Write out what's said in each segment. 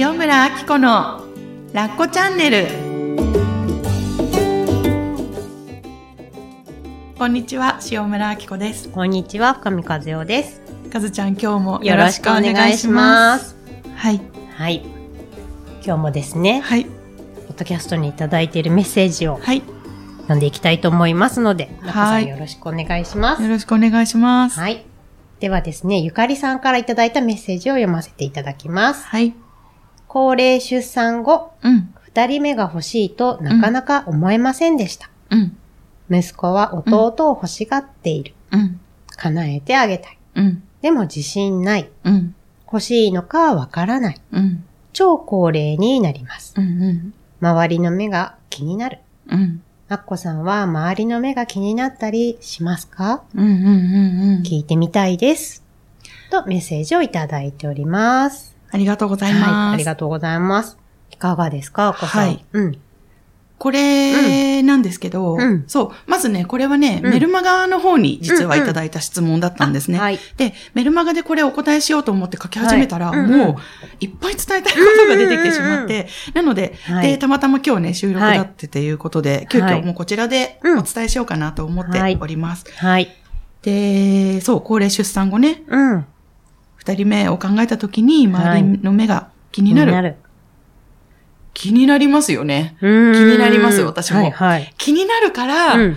塩村あき子のラッコチャンネルこんにちは塩村あき子ですこんにちは、深見和代です。かずちゃん今日もよろしくお願いします。はいはい。今日もですね、はいポッドキャストにいただいているメッセージをはい読んでいきたいと思いますので、はいんよろしくお願いします。よろしくお願いしますはい。ではですね、ゆかりさんからいただいたメッセージを読ませていただきます。はい高齢出産後、うん二人目が欲しいとなかなか思えませんでした。うん息子は弟を欲しがっている。うん叶えてあげたい。うんでも自信ない。うん欲しいのかわからない。うん超高齢になります。うんうん周りの目が気になる。うんアッコさんは周りの目が気になったりしますか？うんうんうん聞いてみたいです。とメッセージをいただいております。ありがとうございます、はい、ありがとうございます。いかがですか、アッコさん。はいうん。これなんですけど、うんそう、まずね、これはね、うんメルマガの方に実はいただいた質問だったんですね。はい。で、メルマガでこれお答えしようと思って書き始めたら、はいうんうんもういっぱい伝えたいことが出てきてしまって、なので、はいで、たまたま今日ね、収録だってということで、急はい遽もうこちらでうんお伝えしようかなと思っております。はい。で、そう、高齢出産後ね、うん。二人目を考えた時に、周りの目が気になる。気になる。気になりますよね。気になります私もはい、はい。気になるから、うん。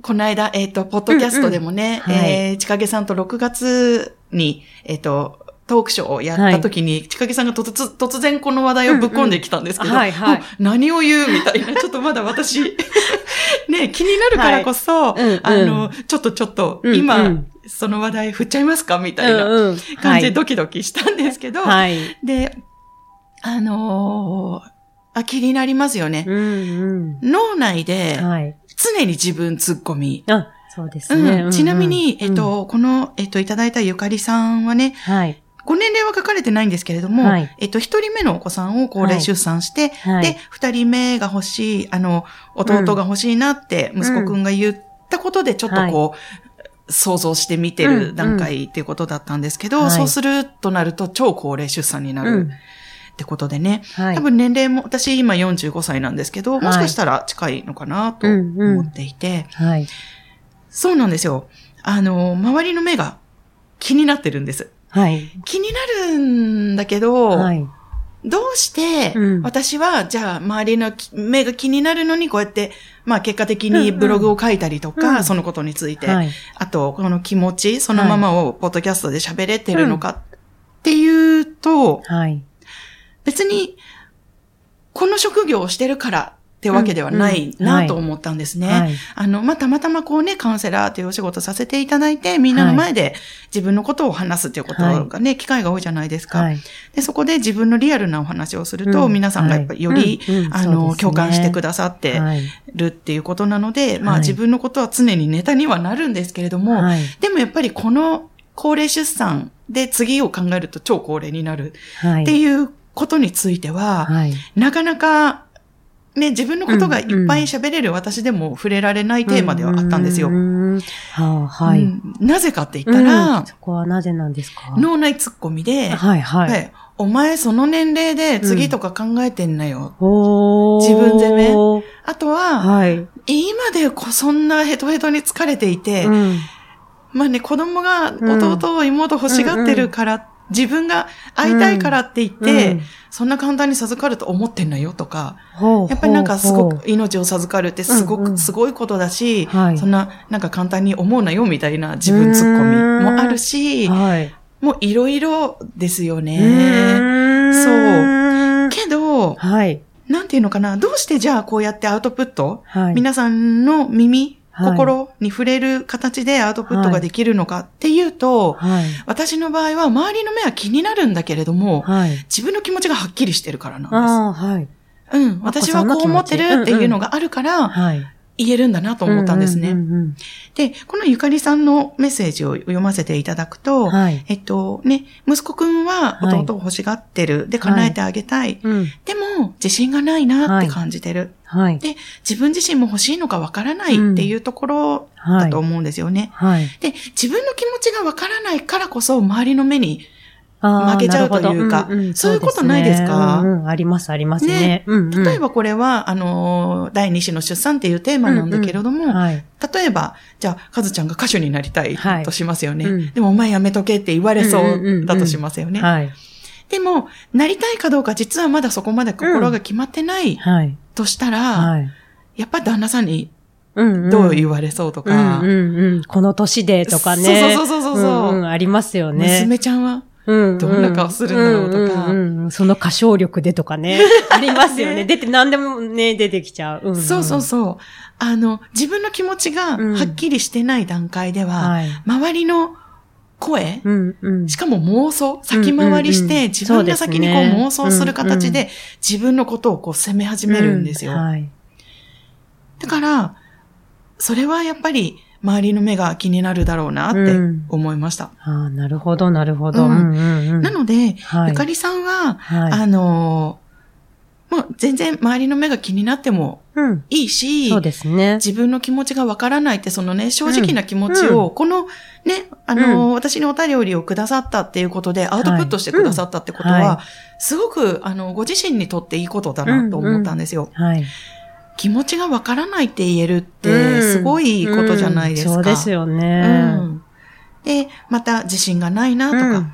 この間、えっ、と、ポッドキャストでもね、うんうんはいえー、ちかげさんと6月に、えっ、と、トークショーをやった時に、ちかげさんが突突然この話題をぶっ込んできたんですけど、うんうんはいはいもう何を言うみたいな、ちょっとまだ私、ね、気になるからこそ、はいうんうんあの、ちょっとちょっと、うんうん今、その話題振っちゃいますか？みたいなうんうん感じでドキドキしたんですけど、はい。で、あのーあ、気になりますよね。うん脳内でうん。はい。常に自分突っ込み、あ、そうですね。うん、ちなみに、うんえっ、と、この、えっ、と、いただいたゆかりさんはね、はい。ご年齢は書かれてないんですけれども、はい。えっ、と、一人目のお子さんを高齢出産して、はい。で、二人目が欲しい、あの、弟が欲しいなって、息子くんが言ったことで、ちょっとこう、想像して見てる段階っていうことだったんですけど、はい。そうするとなると超高齢出産になるうん。ってことでね、はい。多分年齢も、私今45歳なんですけど、はい。もしかしたら近いのかなとうんうん。思っていて、はい。そうなんですよ。あの、周りの目が気になってるんです。はい。気になるんだけど、はい。どうしてうん私は、じゃあ周りのき目が気になるのにこうやって、まあ結果的にブログを書いたりとか、うんそのことについて、はい。あとこの気持ち、そのままをポッドキャストで喋れてるのかっていうと、はい。別に、この職業をしてるからってわけではないなと思ったんですね。はい。あの、まあ、たまたまこうね、カウンセラーというお仕事させていただいて、みんなの前で自分のことを話すっていうことがね、機会が多いじゃないですか。はい。で、そこで自分のリアルなお話をすると、うん皆さんがやっぱりより、あの、ね共感してくださってはい。るっていうことなので、まあ、はい自分のことは常にネタにはなるんですけれども、はい。でもやっぱりこの高齢出産で次を考えると超高齢になるはい。っていうことについては、はい。なかなか、ね、自分のことがいっぱい喋れる私でも触れられないテーマではあったんですよ。なぜかって言ったら、うん。そこはなぜなんですか？脳内ツッコミで、はい、はい。はい。お前その年齢で次とか考えてんなよ。おー。自分でね。あとは、はい。今でこそんなヘトヘトに疲れていて、うん。まあね、子供がうん。弟、妹欲しがってるから、自分が会いたいからって言って、うん。そんな簡単に授かると思ってんのよとか、ほうやっぱりなんかすごく命を授かるってすごく、すごいことだし、はい。そんななんか簡単に思うなよみたいな自分ツッコミもあるし、うはい。もういろいろですようね。そう。けど、はい。なんていうのかな、どうしてじゃあこうやってアウトプット、はい。皆さんの耳、はい心に触れる形でアウトプットができるのかっていうと、はい。私の場合は周りの目は気になるんだけれども、はい。自分の気持ちがはっきりしてるからなんああ、はい。です。うん。私はこう思ってるっていうのがあるから、はい。言えるんだなと思ったんですね。うんうんうんで、このゆかりさんのメッセージを読ませていただくと、はい。えっとね、息子くんは弟を欲しがってる。で、叶えてあげたい。うん。でも、自信がないなって感じてる。はい。で、自分自身も欲しいのかわからないっていうところだと思うんですよね。はい。で、自分の気持ちがわからないからこそ、周りの目に負けちゃうというかなるほどんんそういうことないですか？そうんうんあります、ありますね。ねうんうん例えばこれは、あの、第二子の出産っていうテーマなんだけれども、はい。例えば、じゃあ、かずちゃんが歌手になりたいはいとしますよね。うんでも、お前やめとけって言われそうんうんうんううんだとしますよね。はい。でも、なりたいかどうか実はまだそこまで心が決まってないはい。としたら、はい。やっぱ旦那さんにうんんどう言われそうとか、うんうんうん。この年でとかね。そうそうそうそうそううんうんありますよね。娘ちゃんは、うんうんどんな顔するんだろうとかんうんうんその歌唱力でとかね。ありますよね。ね出て、何でもね、出てきちゃう。んんそうそうそう。あの、自分の気持ちがうんはっきりしてない段階では、はい。周りの声、うんうん。しかも妄想、先回りしうんうんうんて、自分が先にこう妄想する形うんうで、自分のことをこう責め始めるんですよ。うはい。だから、それはやっぱり、周りの目が気になるだろうなってうん思いました。ああ、なるほど、なるほど。ううんんうんうん。なので、はいゆかりさんは、はい。あのー、もう全然周りの目が気になってもうん。いいし、そうですね。自分の気持ちがわからないって、そのね、正直な気持ちを、このね、あのー、私にお便りをくださったっていうことで、アウトプットしてくださったってことは、うんはすごく、あの、ご自身にとっていいことだなと思ったんですよ。はい。気持ちがわからないって言えるっうて、んすごいことじゃないですか。うんそうですようね。ん。で、また自信がないなとか。うん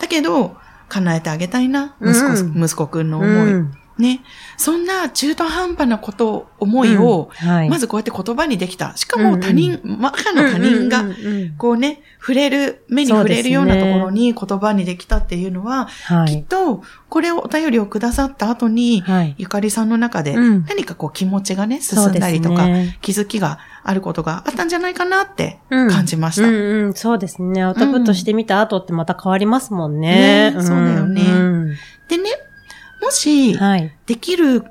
だけど、叶えてあげたいな、息子、うん息子くんの思い。うんね。そんな中途半端なこと、思いを、うんはいまずこうやって言葉にできた。しかも他人、ま赤の他人がこうね、触れる、目に触れるようなところに言葉にできたっていうのは、きっはい。と、これをお便りをくださった後に、はい。ゆかりさんの中でうん何かこう気持ちがね、進んだりとか、ね気づきがあることがあったんじゃないかなってうん感じました。うんうん、そうですね。アウトプットしてみた後ってまた変わりますもんね。ねそうだよねんでね、もし、はい。できる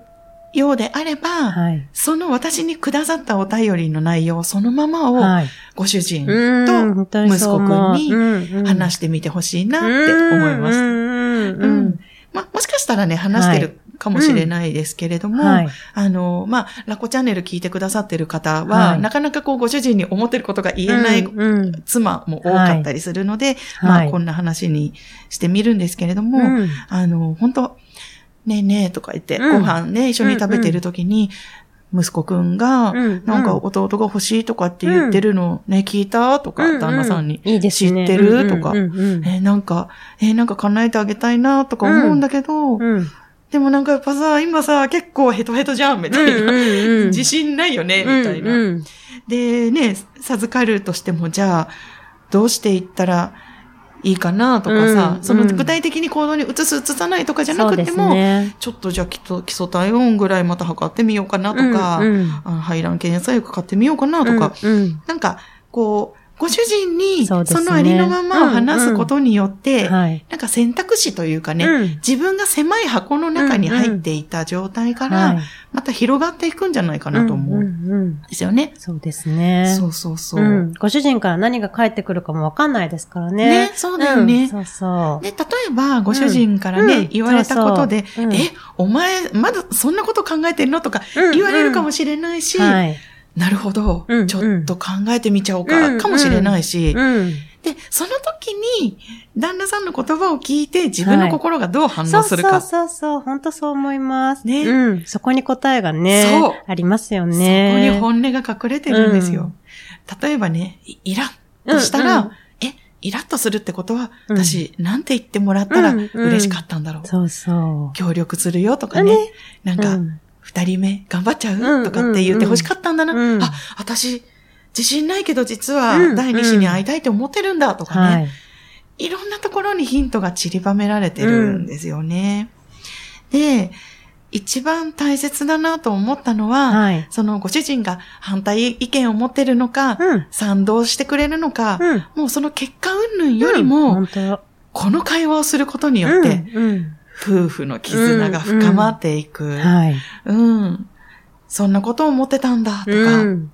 ようであれば、はい。その私にくださったお便りの内容そのままを、はい。ご主人うんと息子くんにうんうん話してみてほしいなって思います。うんうんううんん。まあ、もしかしたらね、話してるかもしれないですけれども、はい。あの、まあ、ラコチャンネル聞いてくださってる方は、はいなかなかこう、ご主人に思ってることが言えないうんうん妻も多かったりするので、まあ、はいこんな話にしてみるんですけれども、うんあの、本当ねえねえとか言って、うん。ご飯ね、一緒に食べてる時に、息子くんが、うんなんか弟が欲しいとかって言ってるのね、聞いたとか、うん旦那さんに。いいですね。知ってる？とか。えーなんか、えーなんか叶えてあげたいなとか思うんだけど、うんでもなんかやっぱさ、今さ、結構ヘトヘトじゃん、みたいな。自信ないよね、みたいな。で、ね、授かるとしても、じゃあ、どうしていったらいいかなとかさ、うん。その具体的に行動に移す、移さないとかじゃなくても、ね。ちょっとじゃあ基礎基礎体温ぐらいまた測ってみようかなとか、うんうん。あ排卵検査薬買ってみようかなとか、うんうん。なんか、こう、ご主人にそのありのままを話すことによって、はい。なんか選択肢というかね、うん。自分が狭い箱の中に入っていた状態から、はい。また広がっていくんじゃないかなと思うですよね。そうですね。そうそうそう。うん。ご主人から何が返ってくるかもわかんないですからね。ねそうだよね。ん。そうそう。で、例えば、ご主人からね、うん。言われたことで、え、お前、まだそんなこと考えてんの？とかうん。言われるかもしれないし、はい。なるほど、うんちょっと考えてみちゃおうか、うんかもしれないし、うん。で、その時に、旦那さんの言葉を聞いて、自分の心がどう反応するか。そうそうそうそう、本当そう思います。ねうん。そこに答えがね、そうありますよそこにね。本音が隠れてるんですよ。例えばね、いイラッとしたら、うんうんえ、イラッとするってことは、うん私、なんて言ってもらったらうんうん嬉しかったんだろう。そうそう。協力するよとかね。ねなんか、うん二人目頑張っちゃう、うんとかって言って欲しかったんだな。うんあ、私、自信ないけど実はうん第二子に会いたいと思ってるんだとかね。はい。いろんなところにヒントが散りばめられてるんですよね。で、一番大切だなと思ったのは、はい。そのご主人が反対意見を持ってるのか、うん。賛同してくれるのか、うん。もうその結果云々よりうんも、この会話をすることによって、うんうん夫婦の絆が深まっていく。はい。うん。そんなことを思ってたんだとか、うん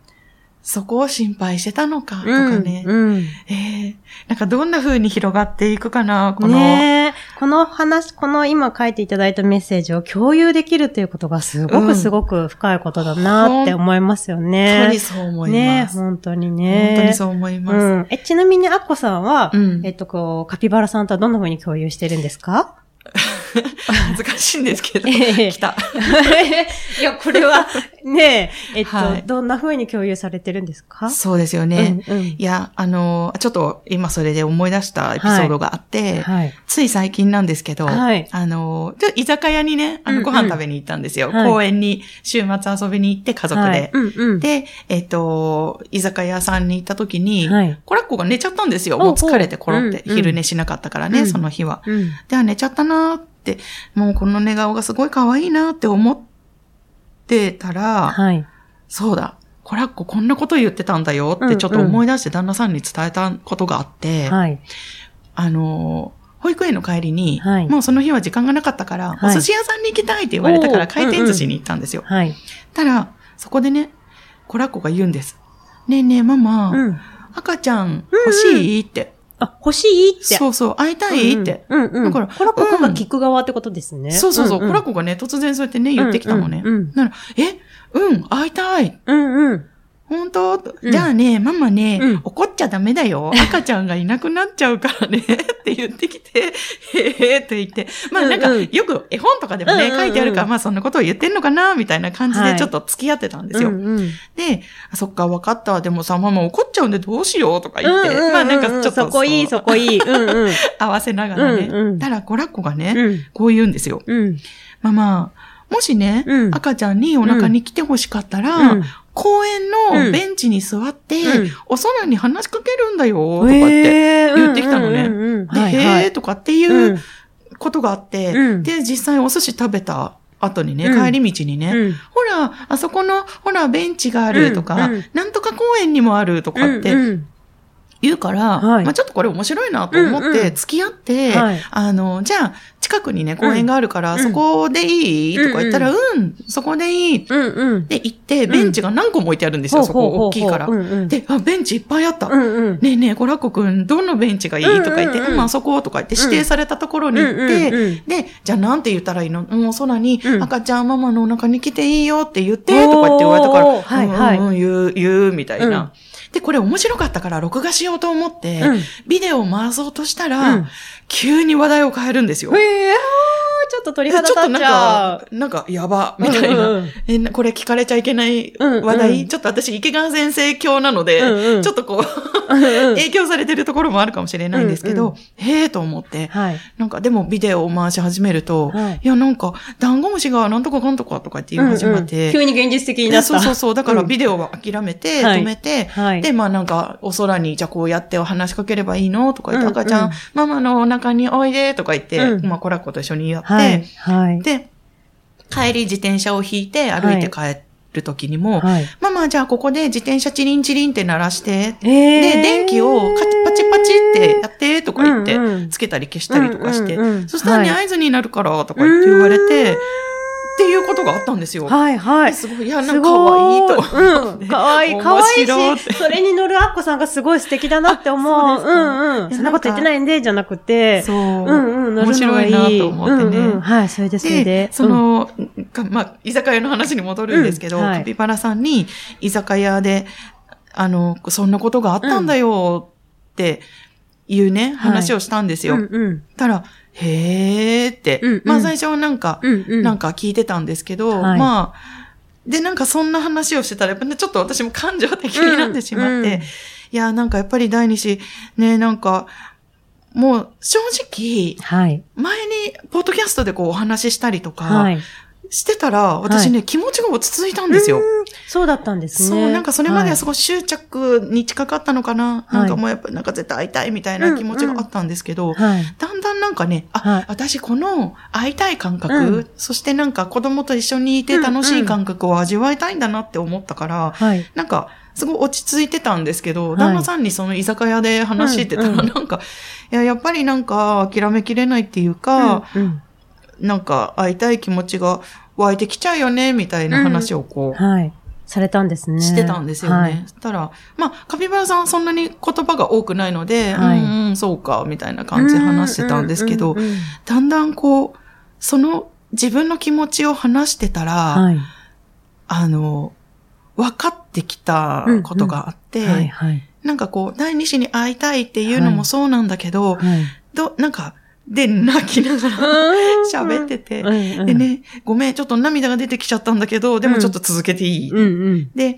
そこを心配してたのかとうんかね。うんえーなんかどんな風に広がっていくかな、この、ねえ。この話、この今書いていただいたメッセージを共有できるということがすごうんくすごく深いことだなって思いますよ本当ねに。そう思いねます。本当にね。本当にそう思います。うん。え、ちなみにアッコさんは、うんえっと、こう、カピバラさんとはどんな風に共有してるんですか？恥ずかしいんですけど、ええ来た。いや、これは、ねえ、えっと、はいどんな風に共有されてるんですか？そうですよね。うんうんいや、あの、ちょっと今それで思い出したエピソードがあって、はい。つい最近なんですけど、はいあの、ちょ居酒屋にね、あうんうんの、ご飯食べに行ったんですよ。はい公園に週末遊びに行って家族で。はいうんうん。で、えっ、と、居酒屋さんに行った時に、はいコラッコが寝ちゃったんですよ。もう疲れてコロって。うんうん昼寝しなかったからね、うんその日は。うん。で、あ、寝ちゃったなーって、もうこの寝顔がすごい可愛いなーって思ってたら、はい。そうだ、コラッコこんなこと言ってたんだようんうんってちょっと思い出して旦那さんに伝えたことがあって、はい。あのー保育園の帰りに、はいもうその日は時間がなかったから、はいお寿司屋さんに行きたいって言われたから回転寿司に行ったんですよ。はい。たら、そこでね、コラッコが言うんです。ねえねえママ、うん。赤ちゃん欲しい？って。あ、欲しいって。そうそう、会いたいって。うんうん。だからこらここが聞く側ってことですね。そうそうそう、コラッコがね、突然そうやってね、言ってきたのね。うんうんなら、え、うん、会いたい。うんうん。本当、うんじゃあね、ママね、うん怒っちゃダメだよ。赤ちゃんがいなくなっちゃうからね。って言ってきて、へーって言って。まあなんか、よく絵本とかでもね、書いてあるから、まあそんなことを言ってんのかな、みたいな感じはいでちょっと付き合ってたんですよ。うんうんで、あそっか、わかった。でもさ、ママ怒っちゃうんでどうしようとか言って。うんうんうんうんまあなんかちょっとそこいい、そこいい。うんうん。合わせながらね。うんうんたら、コラッコがね、うん。こう言うんですよ。うん。ママ、もしね、うん赤ちゃんにお腹に来て欲しかったら、うん公園のベンチに座って、うん。お空に話しかけるんだよ、とかって。えー。言ってきたのね。で、へーとかっていうことがあって、うん。で、実際お寿司食べた後にね、うん。帰り道にね、うん。ほら、あそこの、ほら、ベンチがあるとか、うんうん。なんとか公園にもあるとかってうんうん言うから、はい。まあちょっとこれ面白いなと思って付き合って、はい。あの、じゃあ、近くにね、公園があるから、うん。そこでいいとか言ったら、ううん、そこでいい。うんうん。で、行って、ベンチが何個も置いてあるんですよ、そこ大きいから。で、あ、ベンチいっぱいあった。うんうん。ねえねえ、コラッコくん、どのベンチがいい？とか言って、うん。うんうんうん、あそことか言って指定されたところに行って、で、じゃあなんて言ったらいいの？もう空に、うん。赤ちゃんママのお腹に来ていいよって言って、とかって言われたから、はいはい。うんうん、言う、言う、みたいな。うんで、これ面白かったから録画しようと思って、うん。ビデオを回そうとしたら、うん。急に話題を変えるんですよ。へえ、あーっと鳥で肌立っちちょっとなんゃうか。、なんか、やば、みたいな。うんうんえ、なこれ聞かれちゃいけない話題、うん。うんちょっと私、池川先生教なので、うんうん。ちょっとこう、うんうん。影響されてるところもあるかもしれないんですけど、うんへえと思って、はい。なんかでもビデオを回し始めると、はい。い、やなんか、ダンゴムシがなんとかかんとかとかって言い始まって、うん。うん急に現実的になでった。そうそうそう。だからうんビデオは諦めて、はい止めて、はい。で、まあなんか、お空に、じゃあこうやってお話しかければいいのとか言って、うんうん。赤ちゃん、ママのお腹においでとか言って、うん。まあコラッコと一緒にやって、はい。はい。で、帰り自転車を引いて歩いて帰る時にも、はい。ママじゃあここで自転車チリンチリンって鳴らして、えー。で、電気をカチパチパチってやってとか言ってつけたり消したりとかして、うんうんうんそしたらね、はい。合図になるからとか言って言われて、っていうことがあったんですよ。はいはい。すごい、いや、なんすか可愛いと。うん。かわいい。かわいし、それに乗るアッコさんがすごい素敵だなって思う。うんうん。そんなこと言ってないんで、じゃなくて。そう。うんうん。乗る面白いいなと思ってね。はい、それでそれでで。、その、かまあ、居酒屋の話に戻るんですけど、カピバラさんに、居酒屋で、あの、そんなことがあったんだよっていうね、話をしたんですよ。うんうん。たら、へーって、うんうんまあ最初はなんか、うんうん。なんか聞いてたんですけど、はいまあ、で、なんかそんな話をしてたら、やっぱね、ちょっと私も感情的になってしまって、うんうんいや、なんかやっぱり第二子、ね、なんか、もう正直、はい。前に、ポッドキャストでこうお話ししたりとか、はい。してたら、私ね、気持ちが落ち着いたんですよ。うん。そうだったんですね。そう、なんかそれまでははい。すごい執着に近かったのかな？はい。なんかもうやっぱなんか絶対会いたいみたいな気持ちがあったんですけど、はい。だんだんなんかね、あ、はい。私この会いたい感覚、うん。そしてなんか子供と一緒にいて楽しい感覚を味わいたいんだなって思ったから、はい。なんか、すごい落ち着いてたんですけど、はい。旦那さんにその居酒屋で話してたら、うんうんなんか、いや、やっぱりなんか諦めきれないっていうか、うんうん。なんか会いたい気持ちが湧いてきちゃうよね、みたいな話をこう、はい。されたんですね。してたんですよね。はいそしたら、まあ、カピバラさんはそんなに言葉が多くないので、はいうんうん、そうか、みたいな感じで話してたんですけどうん、うんうんだんだんこう、その自分の気持ちを話してたら、はい。あの、分かってきたことがあって。なんかこう、第二子に会いたいっていうのもそうなんだけど、はい。ど、なんか、で、泣きながら喋ってて、で、ね、ごめん、ちょっと涙が出てきちゃったんだけど、でもちょっと続けていい、うんうん。で、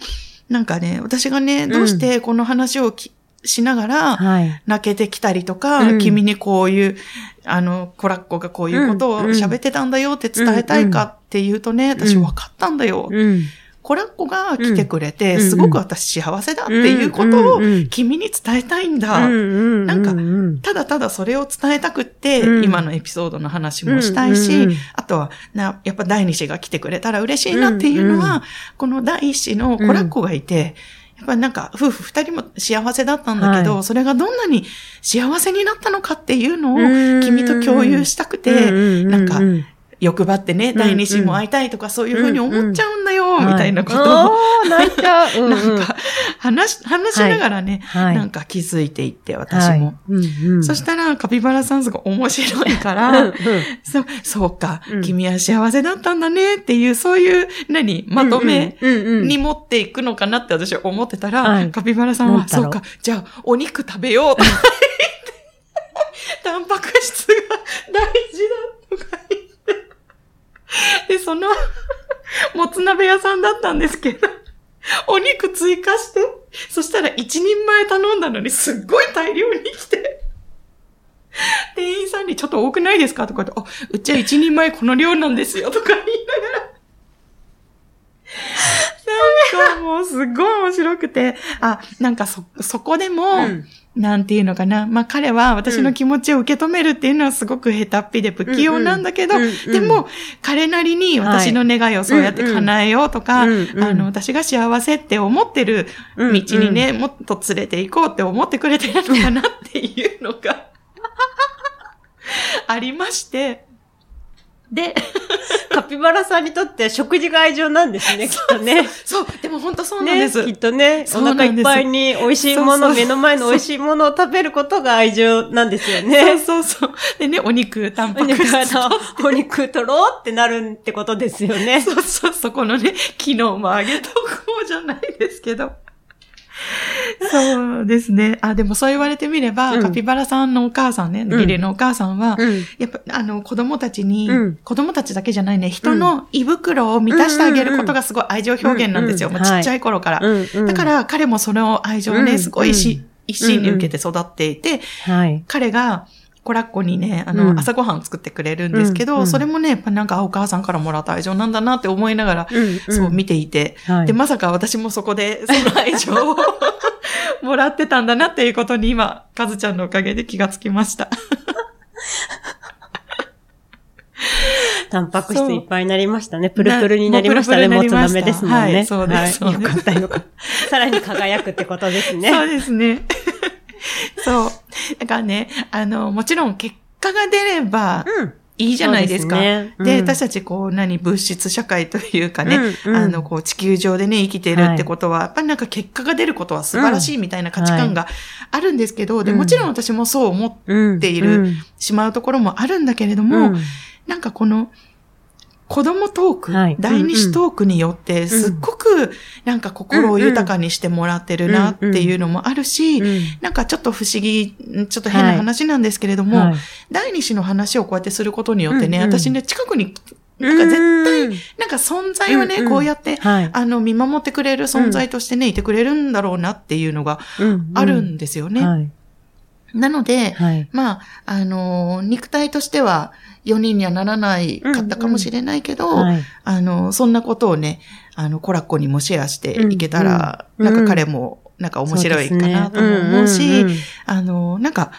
なんかね、私がね、どうしてこの話をき、しながら、はい。泣けてきたりとか、うん。君にこういう、あの、コラッコがこういうことをうん。喋ってたんだよって伝えたいかっていうとね、私分かったんだよ。うん。コラッコが来てくれて、うん。すごく私幸せだっていうことを君に伝えたいんだ。うんなんかうん。ただただそれを伝えたくって、うん。今のエピソードの話もしたいし、あとはな、やっぱ第二子が来てくれたら嬉しいなっていうのは、この第一子のコラッコがいて、やっぱりなんか夫婦二人も幸せだったんだけど、はい。それがどんなに幸せになったのかっていうのをうん。君と共有したくて、うんなんかうん欲張ってね、ん第二子も会いたいとかそういうふうに思っちゃうんだよ、みたいなことを、なんか話し、話しながらね、はい。なんか気づいていって、私も。そしたら、カピバラさんすごい面白いかうんらうん、そう、か、うん。君は幸せだったんだねっていう、そういう、何、まとめに持っていくのかなって私は思ってたら、はい。カピバラさんは、そううか、じゃあ、お肉食べようとか言って、タンパク質が大事だとか言って、で、その、もつ鍋屋さんだったんですけど、お肉追加して、そしたら一人前頼んだのにすっごい大量に来て、店員さんにちょっと多くないですか？とか言って、あ、うちは一人前この量なんですよとか言いながら。なんかもうすっごい面白くて、あ、なんかそ、そこでも、うんなんていうのかな。まあ彼は私の気持ちを受け止めるっていうのはすごく下手っぴで不器用なんだけど、うんうんうんうんでも彼なりに私の願いをそうやって叶えようとか、うんうんうん。あの、私が幸せって思ってる道にね、もっと連れて行こうって思ってくれてるのかなっていうのが ありまして、で、カピバラさんにとって食事が愛情なんですね、きっとね。そう、でも本当そうなんです。ね、きっとね、お腹いっぱいに美味しいもの、目の前の美味しいものを食べることが愛情なんですよそうね。そうそう。でね、お肉、タンパク質と。お肉取ろうってなるってことですよね。そうそう、そこのね、機能も上げとこうじゃないですけど。そうですね。あ、でもそう言われてみれば、うん。カピバラさんのお母さんね、ん。義理のお母さんは、うん。やっぱ、あの、子供たちに、うん。子供たちだけじゃないね、人の胃袋を満たしてあげることがすごい愛情表現なんですよ。もうちっちゃい頃から。うんうん。だから、彼もその愛情をね、うんすごいし、うん一心に受けて育っていて、はい。彼が、コラッコにね、あの、うん。朝ごはん作ってくれるんですけど、うんうんそれもね、やっぱなんか、あお母さんからもらった愛情なんだなって思いながら、うんそう見ていて、はいで、まさか私もそこでその愛情をもらってたんだなっていうことに今、かずちゃんのおかげで気がつきました。タンパク質いっぱいになりましたね。プルプルになりましたね。なもつ鍋ですもんね。はいそうですそうですよかったよかった。さらに輝くってことですね。そうですね。そう。だからね、あの、もちろん結果が出ればうん。いいじゃないですか。でね。うん。私たちこう、何、物質社会というかね、うんうん。あの、こう、地球上でね、生きてるってことは、やっぱりなんか結果が出ることは素晴らしいみたいな価値観があるんですけど、で、うん。もちろん私もそう思っうん。ているうん。しまうところもあるんだけれどうも、ん。なんかこの、子供トーク、はい。第二子トークによって、すっごくなんか心を豊かにしてもらってるなっていうのもあるし、うんなんかちょっと不思議、ちょっと変な話なんですけれども、はい。第二子の話をこうやってすることによってね、私ね、近くに、なんか絶対、対、なんか存在をね、うんうんこうやって、はい。あの、見守ってくれる存在としてね、いてくれるんだろうなっていうのがうんあるんですよね。はい。なので、はい。まあ、あのー肉体としては4人にはならないかったかもしれないけど、はい。あの、そんなことをね、あの、コラッコにもシェアしていけたら、うんうん。なんか彼も、なんか面白いかなとも思うし、あの、なんか、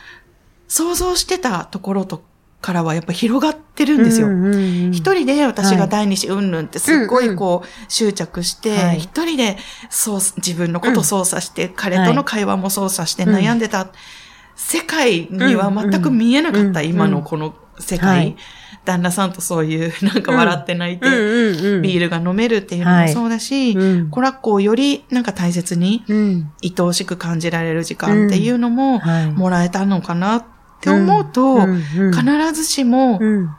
想像してたところとからはやっぱ広がってるんですよ。うんうんうん。一人で私が第二子うんぬんってすっごいこう執着してはい、一人でそう自分のこと操作して、彼との会話も操作して悩んでた。世界には全く見えなかったうん。今のこの世はい界。旦那さんとそういう、なんか笑って泣いて。ビールが飲めるっていうのもそうだし、うん。コラッコをよりなんか大切に、うん。愛おしく感じられる時間っていうのも、はい。もらえたのかなって思うと、必ずしもうん。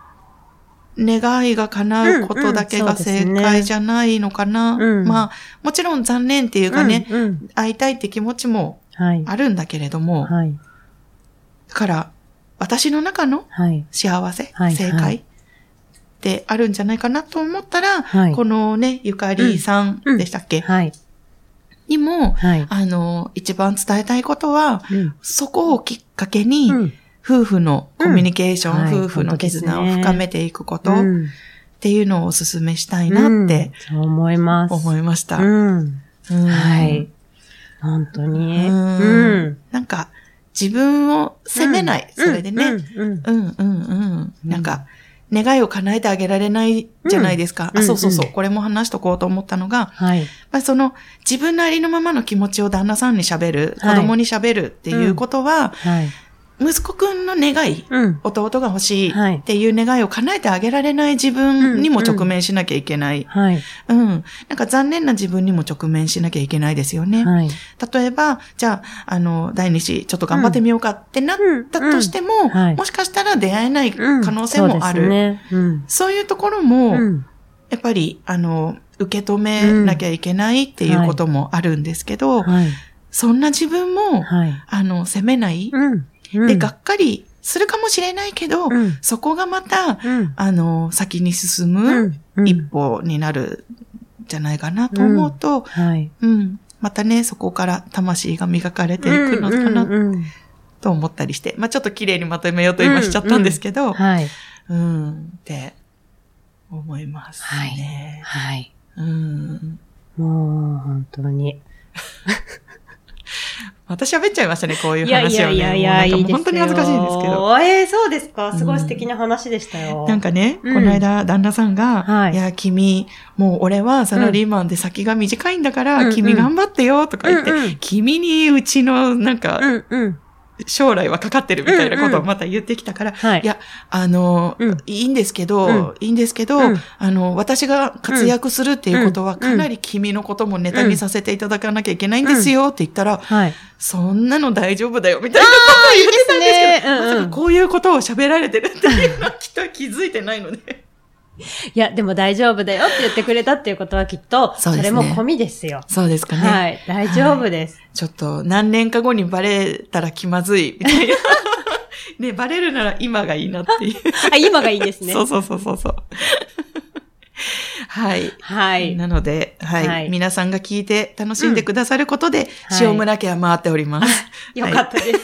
願いが叶うことだけが正解じゃないのかな。うんうんまあ、もちろん残念っていうかね、うんうん。会いたいって気持ちもはい。あるんだけれども、はい。だから、私の中のはい。幸せ、はいは正解ってあるんじゃないかなと思ったら、はいこのね、ゆかりさんでしたっけ、はい。にも、はい。あの、一番伝えたいことは、うん。そこをきっかけに、うん。夫婦のコミュニケーション、夫婦の絆を深めていくことっうんていうのをお勧めしたいなってうんそう思います。思いました。うん。うんはい。本当に。うんうん。なんか、自分を責めない。それでね。うん。うん。うん、うん、うん。なんか、願いを叶えてあげられないじゃないですか。うんあ、そうそうそう。うんこれも話しとこうと思ったのが、はい。まあ、その、自分のありのままの気持ちを旦那さんに喋る、子はい供に喋るっていうことは、はい。息子くんの願い、うん。弟が欲しいはいっていう願いを叶えてあげられない自分にも直面しなきゃいけない。はい。うん。なんか残念な自分にも直面しなきゃいけないですよね。はい。例えば、じゃあ、あの、第二子、ちょっと頑張ってみようかってなったとしても、うんはいもしかしたら出会えないうん可能性もある。そうね。うん。そういうところも、うん。やっぱり、あの、受け止めなきゃいけないっていうこともあるんですけど、はい。そんな自分も、はい。あの、責めない、うん。で、がっかりするかもしれないけど、うん。そこがまた、うん。あの、先に進うむ一歩になるんじゃないかなと思うと、はい。うん、またね、そこから魂が磨かれていくのかなと思ったりして、まあちょっと綺麗にまとめようと今しちゃったんですけど、はい。うん、って思いますね。はい。うん。もう、本当に。また喋っちゃいましたね、こういういやい話をね。やいやいや、いいうですよ。本当に恥ずかしいんですけど。。えー、そうですかすごい素敵な話でしたよ。なんかね、うんこの間、旦那さんが、はいい、や、君、もう俺はサラリーマンで先が短いんだから、うん君頑張ってよ、とか言って、うんうん君にうちの、なんか、うんうん。将来はかかってるみたいなことをまた言ってきたから、はい。いや、あの、うんいいんですけど、うんいいんですけど、うんあの、私が活躍するっていうことは、うんかなり君のこともネタにさせていただかなきゃいけないんですよって言ったら、はい。そんなの大丈夫だよ、みたいなことを言ってたんですけど、いいねこういうことを喋られてるっていうのはきっと気づいてないので。いや、でも大丈夫だよって言ってくれたっていうことはきっと、それも込みですよ。そうですかね。はい。大丈夫です。ちょっと何年か後にバレたら気まずい、みたいな。ね、バレるなら今がいいなっていう。あ、今がいいですね。そうそうそうそうそう。はい。はい。なので、はい、はい皆さんが聞いて楽しんでくださることで、はい塩村家は回っております。よかったです。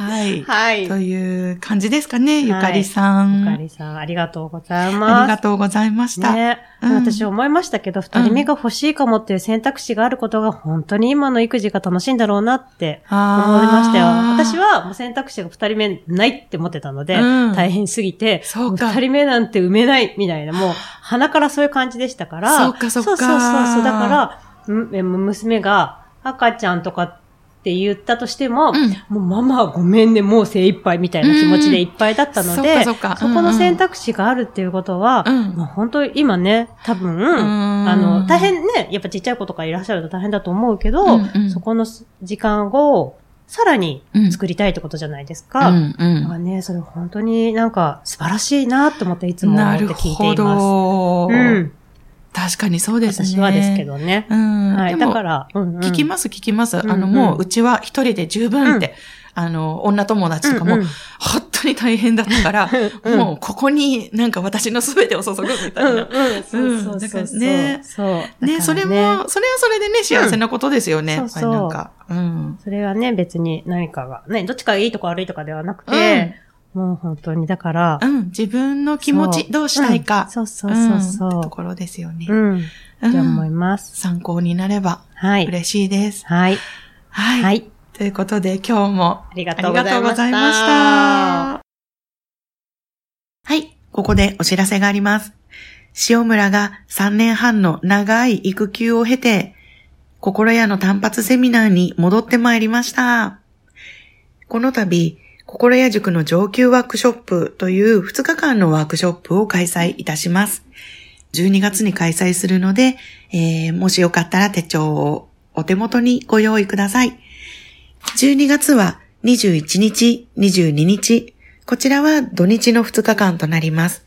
はい。はい。という感じですかね、ゆかりさん。ゆかりさん、ありがとうございあます。りがとうございました。ね、うん私思いましたけど、二人目が欲しいかもっていう選択肢があることが本当に今の育児が楽しいんだろうなって思いましたよ。私はもう選択肢が二人目ないって思ってたので、うん大変すぎて、二人目なんて埋めないみたいな、もう鼻からそういう感じでしたから、そうかそうかそうそうそう。だから、娘が赤ちゃんとかって言ったとしても、うんもうママごめんね、もう精一杯みたいな気持ちでいっぱいだったので、うんそそそこの選択肢があるっていうことは、うんまあ本当に今ね、多分、んあの、大変ね、やっぱちっちゃい子とかいらっしゃると大変だと思うけど、うんうんそこの時間をさらにうん作りたいってことじゃないですか。うんうんね、それ本当になんか素晴らしいなと思っていつも思ってなるほ聞いています。ど。うん。確かにそうですね。私はですけ。どね。うん。はい。だから、うんうん聞きます、聞きます。あの、うんうんもう、うちは一人で十分って、あの、女友達とかも、うんうん本当に大変だったから、うんもう、ここになんか私の全てを注ぐみたいな。うんうん、そうそうそうそう。ねそう。だからね、それも、それはそれでね、幸せなことですよね。うんやっぱりなんか。うん。それはね、別に何かが、ね、どっちかがいいとか悪いとかではなくて、もう本当に、だから、うん。自分の気持ち、そうどうしたいか。うんそうそうそうそんうところですよね。うん、うんって思います。参考になればはい。嬉しいです。はい。はい。はい。ということで、今日もありがありとうございました。がとうございました。はい、ここでお知らせがあります。塩村が3年半の長い育休を経て、心屋の単発セミナーに戻ってまいりました。この度、心屋塾の上級ワークショップという2日間のワークショップを開催いたします。12月に開催するので、えー、もしよかったら手帳をお手元にご用意ください。12月は21日、22日、こちらは土日の2日間となります。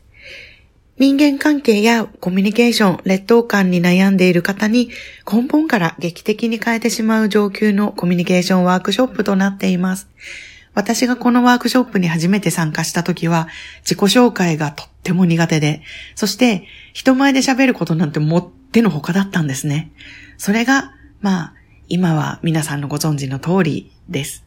人間関係やコミュニケーション、劣等感に悩んでいる方に根本から劇的に変えてしまう上級のコミュニケーションワークショップとなっています。私がこのワークショップに初めて参加した時は自己紹介がとっても苦手で、そして人前で喋ることなんてもってのほかだったんですね。それが、まあ、今は皆さんのご存知の通りです。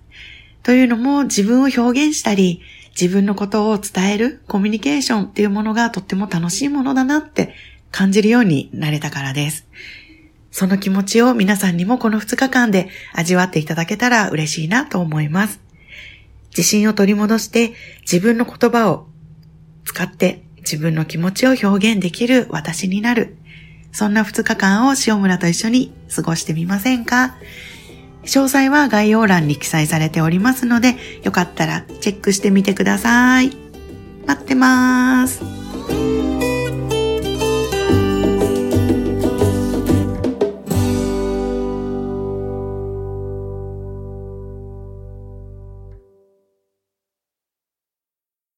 というのも自分を表現したり、自分のことを伝えるコミュニケーションっていうものがとっても楽しいものだなって感じるようになれたからです。その気持ちを皆さんにもこの2日間で味わっていただけたら嬉しいなと思います。自信を取り戻して自分の言葉を使って自分の気持ちを表現できる私になる。そんな2日間を塩村と一緒に過ごしてみませんか？詳細は概要欄に記載されておりますので、よかったらチェックしてみてください。待ってまーす。